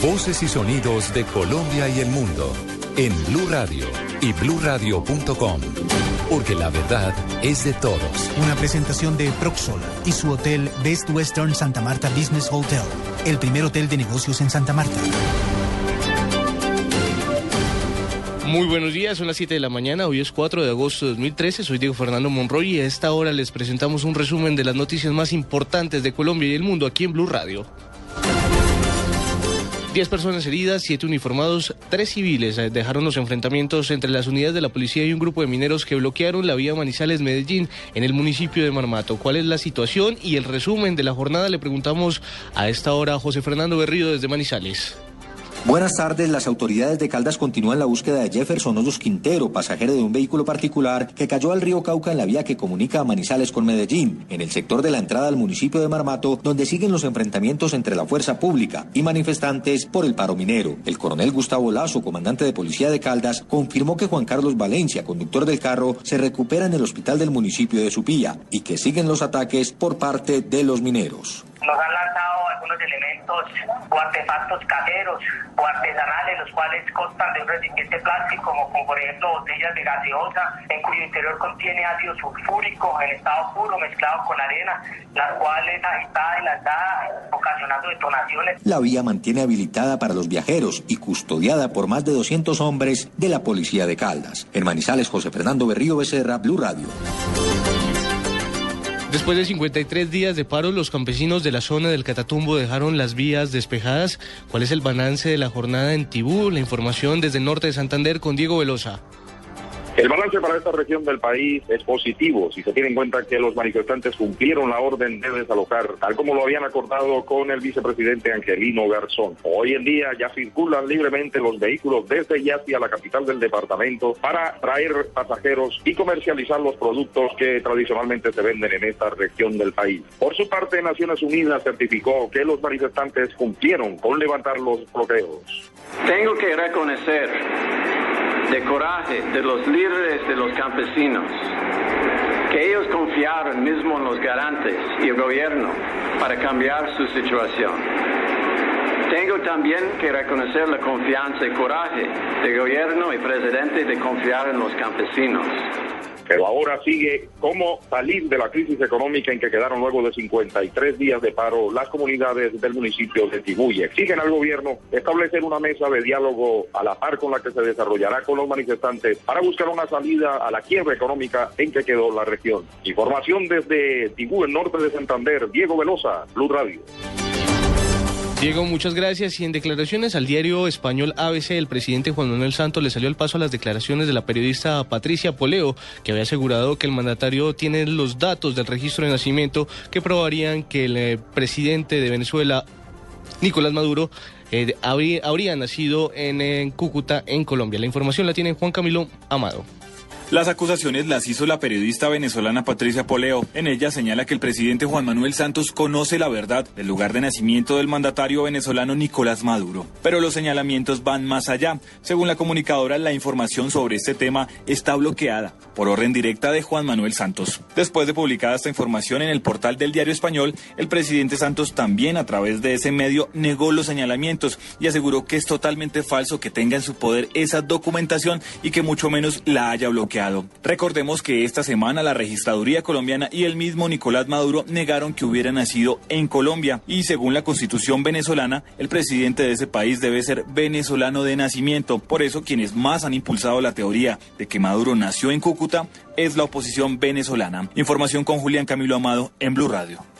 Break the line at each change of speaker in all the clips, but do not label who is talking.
Voces y sonidos de Colombia y el mundo en Blue Radio y bluradio.com. Porque la verdad es de todos.
Una presentación de Proxol y su hotel Best Western Santa Marta Business Hotel, el primer hotel de negocios en Santa Marta.
Muy buenos días, son las 7 de la mañana, hoy es 4 de agosto de 2013, soy Diego Fernando Monroy y a esta hora les presentamos un resumen de las noticias más importantes de Colombia y el mundo aquí en Blue Radio. 10 personas heridas, 7 uniformados, 3 civiles eh, dejaron los enfrentamientos entre las unidades de la policía y un grupo de mineros que bloquearon la vía Manizales-Medellín en el municipio de Marmato. ¿Cuál es la situación y el resumen de la jornada? Le preguntamos a esta hora a José Fernando Berrío desde Manizales.
Buenas tardes. Las autoridades de Caldas continúan la búsqueda de Jefferson Osos Quintero, pasajero de un vehículo particular que cayó al río Cauca en la vía que comunica a Manizales con Medellín, en el sector de la entrada al municipio de Marmato, donde siguen los enfrentamientos entre la fuerza pública y manifestantes por el paro minero. El coronel Gustavo Lazo, comandante de policía de Caldas, confirmó que Juan Carlos Valencia, conductor del carro, se recupera en el hospital del municipio de Supía y que siguen los ataques por parte de los mineros.
Algunos elementos o artefactos caseros o artesanales, los cuales constan de un recipiente plástico, como, por ejemplo botellas de gaseosa, en cuyo interior contiene ácido sulfúrico en estado puro mezclado con arena, las cuales agitadas y lanzadas, ocasionando detonaciones.
La vía mantiene habilitada para los viajeros y custodiada por más de 200 hombres de la Policía de Caldas. En Manizales, José Fernando Berrío Becerra, Blue Radio.
Después de 53 días de paro, los campesinos de la zona del Catatumbo dejaron las vías despejadas. ¿Cuál es el balance de la jornada en Tibú? La información desde el norte de Santander con Diego Velosa.
El balance para esta región del país es positivo si se tiene en cuenta que los manifestantes cumplieron la orden de desalojar, tal como lo habían acordado con el vicepresidente Angelino Garzón. Hoy en día ya circulan libremente los vehículos desde y hacia la capital del departamento para traer pasajeros y comercializar los productos que tradicionalmente se venden en esta región del país. Por su parte, Naciones Unidas certificó que los manifestantes cumplieron con levantar los bloqueos.
Tengo que reconocer de coraje de los líderes de los campesinos, que ellos confiaron mismo en los garantes y el gobierno para cambiar su situación. Tengo también que reconocer la confianza y coraje del gobierno y presidente de confiar en los campesinos.
Pero ahora sigue cómo salir de la crisis económica en que quedaron luego de 53 días de paro las comunidades del municipio de Tibuye. Exigen al gobierno establecer una mesa de diálogo a la par con la que se desarrollará con los manifestantes para buscar una salida a la quiebra económica en que quedó la región. Información desde Tibú, el norte de Santander. Diego Velosa, Blue Radio.
Diego, muchas gracias. Y en declaraciones al diario español ABC, el presidente Juan Manuel Santos le salió al paso a las declaraciones de la periodista Patricia Poleo, que había asegurado que el mandatario tiene los datos del registro de nacimiento que probarían que el eh, presidente de Venezuela, Nicolás Maduro, eh, habría, nacido en Cúcuta, en Colombia. La información la tiene Juan Camilo Amado.
Las acusaciones las hizo la periodista venezolana Patricia Poleo. En ella señala que el presidente Juan Manuel Santos conoce la verdad del lugar de nacimiento del mandatario venezolano Nicolás Maduro. Pero los señalamientos van más allá. Según la comunicadora, la información sobre este tema está bloqueada por orden directa de Juan Manuel Santos. Después de publicada esta información en el portal del diario español, el presidente Santos también a través de ese medio negó los señalamientos y aseguró que es totalmente falso que tenga en su poder esa documentación y que mucho menos la haya bloqueado. Recordemos que esta semana la registraduría colombiana y el mismo Nicolás Maduro negaron que hubiera nacido en Colombia y según la constitución venezolana, el presidente de ese país debe ser venezolano de nacimiento. Por eso quienes más han impulsado la teoría de que Maduro nació en Cúcuta es la oposición venezolana. Información con Julián Camilo Amado en Blue Radio.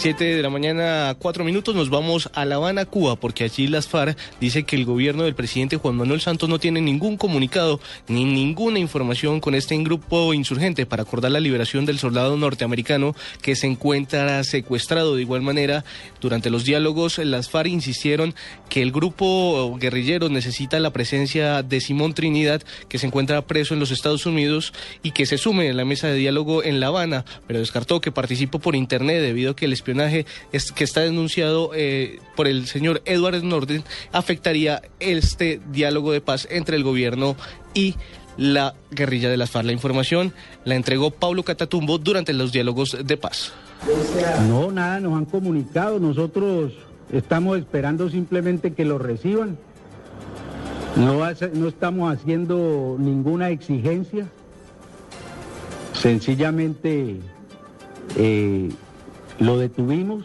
7 de la mañana, cuatro minutos, nos vamos a La Habana, Cuba, porque allí las FARC dice que el gobierno del presidente Juan Manuel Santos no tiene ningún comunicado ni ninguna información con este grupo insurgente para acordar la liberación del soldado norteamericano que se encuentra secuestrado. De igual manera, durante los diálogos, las FARC insistieron que el grupo guerrillero necesita la presencia de Simón Trinidad, que se encuentra preso en los Estados Unidos y que se sume en la mesa de diálogo en La Habana, pero descartó que participó por Internet debido a que el que está denunciado eh, por el señor Edward Norden afectaría este diálogo de paz entre el gobierno y la guerrilla de las FARC. La información la entregó Pablo Catatumbo durante los diálogos de paz.
No, nada, nos han comunicado. Nosotros estamos esperando simplemente que lo reciban. No, no estamos haciendo ninguna exigencia. Sencillamente eh, lo detuvimos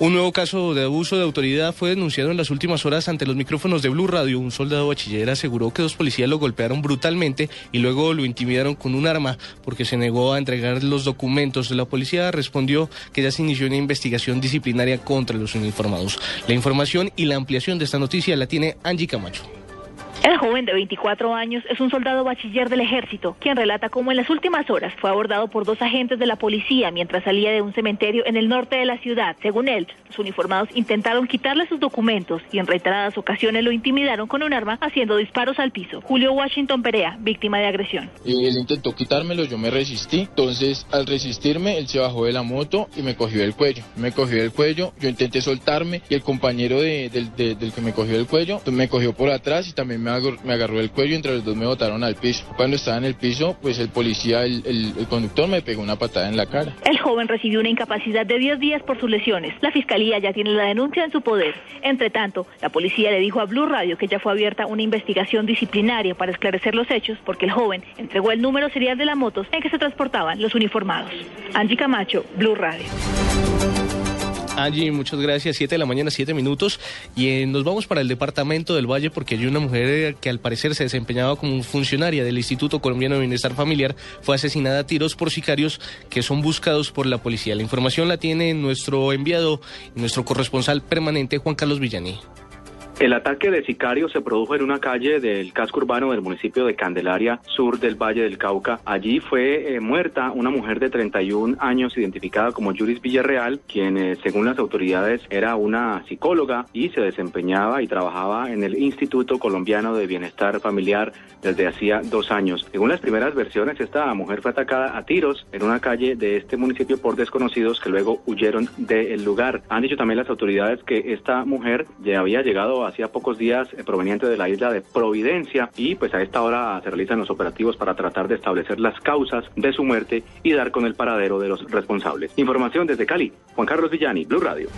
Un nuevo caso de abuso de autoridad fue denunciado en las últimas horas ante los micrófonos de Blue Radio. Un soldado bachiller aseguró que dos policías lo golpearon brutalmente y luego lo intimidaron con un arma porque se negó a entregar los documentos. La policía respondió que ya se inició una investigación disciplinaria contra los uniformados. La información y la ampliación de esta noticia la tiene Angie Camacho.
El joven de 24 años es un soldado bachiller del ejército, quien relata cómo en las últimas horas fue abordado por dos agentes de la policía mientras salía de un cementerio en el norte de la ciudad. Según él, los uniformados intentaron quitarle sus documentos y en reiteradas ocasiones lo intimidaron con un arma haciendo disparos al piso. Julio Washington Perea, víctima de agresión.
Él intentó quitármelo, yo me resistí. Entonces, al resistirme, él se bajó de la moto y me cogió el cuello. Me cogió el cuello, yo intenté soltarme y el compañero del que me cogió el cuello me cogió por atrás y también me me agarró el cuello y entre los dos me botaron al piso. Cuando estaba en el piso, pues el policía, el, el, conductor me pegó una patada en la cara.
El joven recibió una incapacidad de 10 días por sus lesiones. La fiscalía ya tiene la denuncia en su poder. Entre tanto, la policía le dijo a Blue Radio que ya fue abierta una investigación disciplinaria para esclarecer los hechos porque el joven entregó el número serial de la moto en que se transportaban los uniformados. Angie Camacho, Blue Radio.
Angie, muchas gracias. Siete de la mañana, siete minutos. Y eh, nos vamos para el departamento del Valle porque hay una mujer eh, que al parecer se desempeñaba como funcionaria del Instituto Colombiano de Bienestar Familiar. Fue asesinada a tiros por sicarios que son buscados por la policía. La información la tiene nuestro enviado, nuestro corresponsal permanente, Juan Carlos Villani.
El ataque de sicarios se produjo en una calle del casco urbano del municipio de Candelaria, sur del Valle del Cauca. Allí fue eh, muerta una mujer de 31 años identificada como Juris Villarreal, quien eh, según las autoridades era una psicóloga y se desempeñaba y trabajaba en el Instituto Colombiano de Bienestar Familiar desde hacía dos años. Según las primeras versiones, esta mujer fue atacada a tiros en una calle de este municipio por desconocidos que luego huyeron del lugar. Han dicho también las autoridades que esta mujer ya había llegado a hacía pocos días eh, proveniente de la isla de Providencia y pues a esta hora se realizan los operativos para tratar de establecer las causas de su muerte y dar con el paradero de los responsables. Información desde Cali, Juan Carlos Villani, Blue Radio.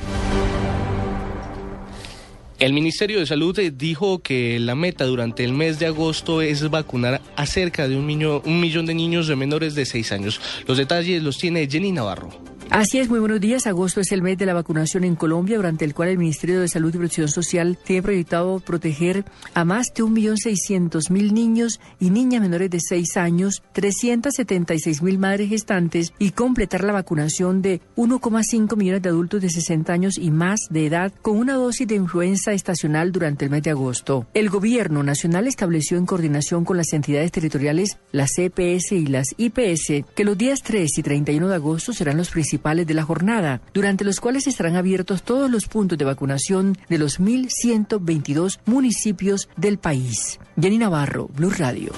El Ministerio de Salud eh, dijo que la meta durante el mes de agosto es vacunar a cerca de un, un millón de niños de menores de seis años. Los detalles los tiene Jenny Navarro.
Así es, muy buenos días. Agosto es el mes de la vacunación en Colombia, durante el cual el Ministerio de Salud y Protección Social tiene proyectado proteger a más de 1.600.000 niños y niñas menores de 6 años, 376.000 madres gestantes y completar la vacunación de 1,5 millones de adultos de 60 años y más de edad con una dosis de influenza estacional durante el mes de agosto. El Gobierno Nacional estableció en coordinación con las entidades territoriales, las CPS y las IPS, que los días 3 y 31 de agosto serán los principales de la jornada, durante los cuales estarán abiertos todos los puntos de vacunación de los 1.122 municipios del país. Jenny Navarro, Blue Radio.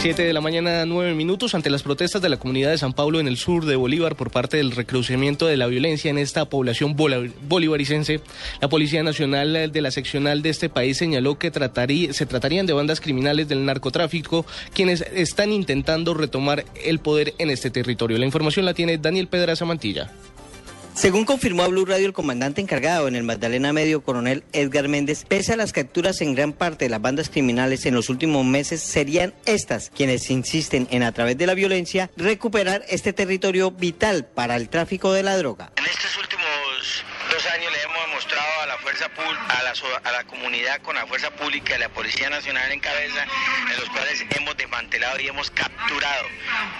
Siete de la mañana, nueve minutos, ante las protestas de la comunidad de San Pablo en el sur de Bolívar por parte del recrudecimiento de la violencia en esta población bolivaricense, la Policía Nacional de la seccional de este país señaló que se tratarían de bandas criminales del narcotráfico quienes están intentando retomar el poder en este territorio. La información la tiene Daniel Pedraza Mantilla.
Según confirmó a Blue Radio el comandante encargado en el Magdalena Medio, coronel Edgar Méndez, pese a las capturas en gran parte de las bandas criminales en los últimos meses, serían estas quienes insisten en a través de la violencia recuperar este territorio vital para el tráfico de la droga.
En estos últimos dos años le hemos mostrado a la fuerza a a la comunidad con la fuerza pública y la Policía Nacional en cabeza, en los cuales hemos desmantelado y hemos capturado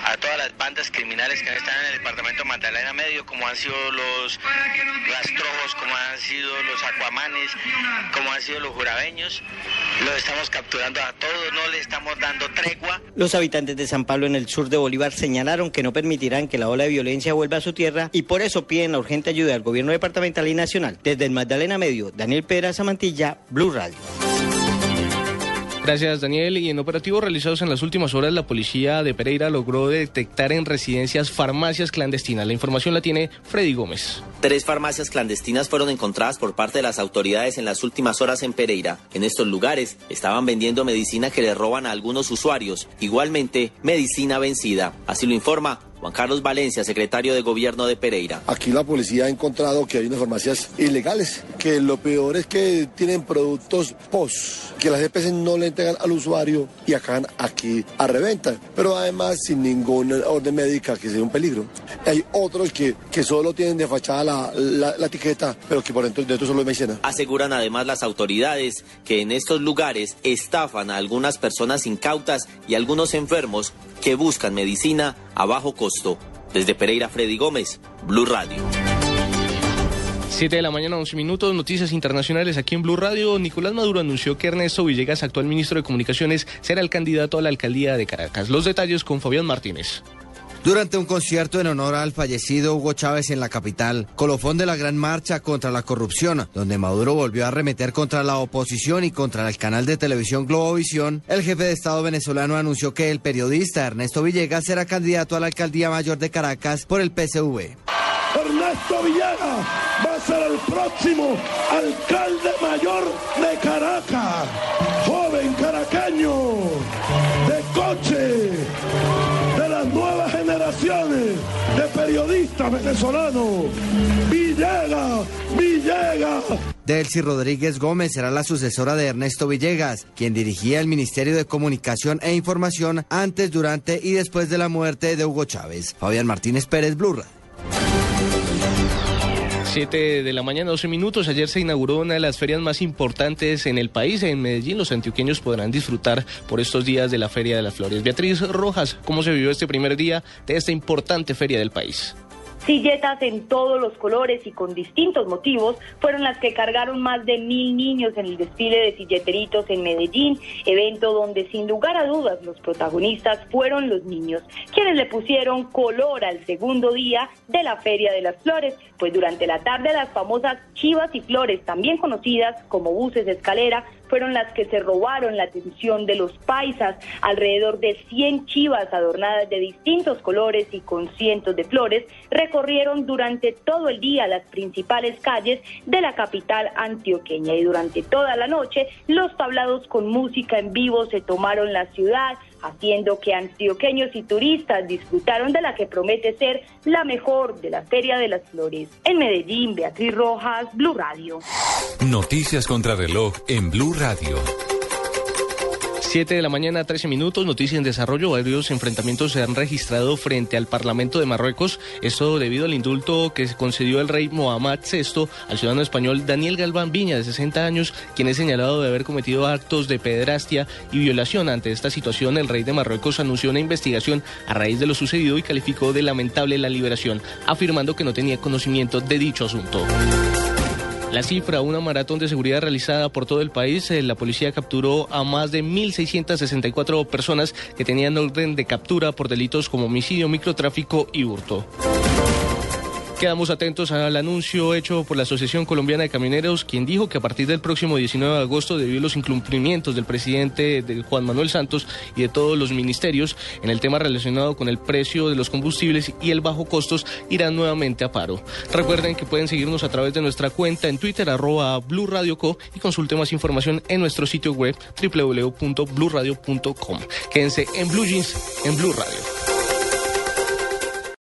a todas las bandas criminales que están en el departamento de Magdalena Medio, como han sido los rastrojos, como han sido los acuamanes, como han sido los jurabeños. Los estamos capturando a todos, no le estamos dando tregua.
Los habitantes de San Pablo en el sur de Bolívar señalaron que no permitirán que la ola de violencia vuelva a su tierra y por eso piden la urgente ayuda al gobierno departamental y nacional. Desde el Magdalena Medio, Daniel Pedra Samantilla, Blue Radio.
Gracias, Daniel. Y en operativos realizados en las últimas horas, la policía de Pereira logró detectar en residencias farmacias clandestinas. La información la tiene Freddy Gómez.
Tres farmacias clandestinas fueron encontradas por parte de las autoridades en las últimas horas en Pereira. En estos lugares estaban vendiendo medicina que le roban a algunos usuarios, igualmente medicina vencida. Así lo informa Juan Carlos Valencia, secretario de Gobierno de Pereira.
Aquí la policía ha encontrado que hay unas farmacias ilegales, que lo peor es que tienen productos POS, que las EPS no le entregan al usuario y acaban aquí a reventa, pero además sin ninguna orden médica que sea un peligro. Hay otros que, que solo tienen de fachada la, la, etiqueta, pero que por dentro, dentro solo es medicina.
Aseguran además las autoridades que en estos lugares estafan a algunas personas incautas y algunos enfermos que buscan medicina a bajo costo. Desde Pereira, Freddy Gómez, Blue Radio.
7 de la mañana, 11 minutos, noticias internacionales aquí en Blue Radio. Nicolás Maduro anunció que Ernesto Villegas, actual ministro de Comunicaciones, será el candidato a la alcaldía de Caracas. Los detalles con Fabián Martínez.
Durante un concierto en honor al fallecido Hugo Chávez en la capital, colofón de la gran marcha contra la corrupción, donde Maduro volvió a arremeter contra la oposición y contra el canal de televisión Globovisión, el jefe de Estado venezolano anunció que el periodista Ernesto Villegas será candidato a la alcaldía mayor de Caracas por el PSV.
Ernesto Villegas va a ser el próximo alcalde mayor de Caracas, periodistas venezolanos. Villegas, Villegas.
Delcy Rodríguez Gómez será la sucesora de Ernesto Villegas, quien dirigía el Ministerio de Comunicación e Información antes, durante y después de la muerte de Hugo Chávez. Fabián Martínez Pérez, Blurra.
7 de la mañana, 12 minutos. Ayer se inauguró una de las ferias más importantes en el país. En Medellín, los antioqueños podrán disfrutar por estos días de la Feria de las Flores. Beatriz Rojas, ¿cómo se vivió este primer día de esta importante feria del país?
Silletas en todos los colores y con distintos motivos fueron las que cargaron más de mil niños en el desfile de silleteritos en Medellín, evento donde sin lugar a dudas los protagonistas fueron los niños, quienes le pusieron color al segundo día de la Feria de las Flores, pues durante la tarde las famosas chivas y flores, también conocidas como buses de escalera, fueron las que se robaron la atención de los paisas. Alrededor de 100 chivas adornadas de distintos colores y con cientos de flores recorrieron durante todo el día las principales calles de la capital antioqueña y durante toda la noche los tablados con música en vivo se tomaron la ciudad haciendo que antioqueños y turistas disfrutaron de la que promete ser la mejor de la Feria de las Flores. En Medellín, Beatriz Rojas, Blue Radio.
Noticias contra reloj en Blue Radio.
7 de la mañana, 13 minutos, noticia en desarrollo. Varios enfrentamientos se han registrado frente al Parlamento de Marruecos. Esto debido al indulto que se concedió el rey Mohamed VI al ciudadano español Daniel Galván Viña, de 60 años, quien es señalado de haber cometido actos de pederastia y violación. Ante esta situación, el rey de Marruecos anunció una investigación a raíz de lo sucedido y calificó de lamentable la liberación, afirmando que no tenía conocimiento de dicho asunto. La cifra, una maratón de seguridad realizada por todo el país, eh, la policía capturó a más de 1.664 personas que tenían orden de captura por delitos como homicidio, microtráfico y hurto. Quedamos atentos al anuncio hecho por la Asociación Colombiana de Camioneros, quien dijo que a partir del próximo 19 de agosto, debido a los incumplimientos del presidente de Juan Manuel Santos y de todos los ministerios en el tema relacionado con el precio de los combustibles y el bajo costos, irán nuevamente a paro. Recuerden que pueden seguirnos a través de nuestra cuenta en Twitter, arroba Blue Radio Co, y consulte más información en nuestro sitio web www.bluradio.com. Quédense en Blue Jeans, en Blue Radio.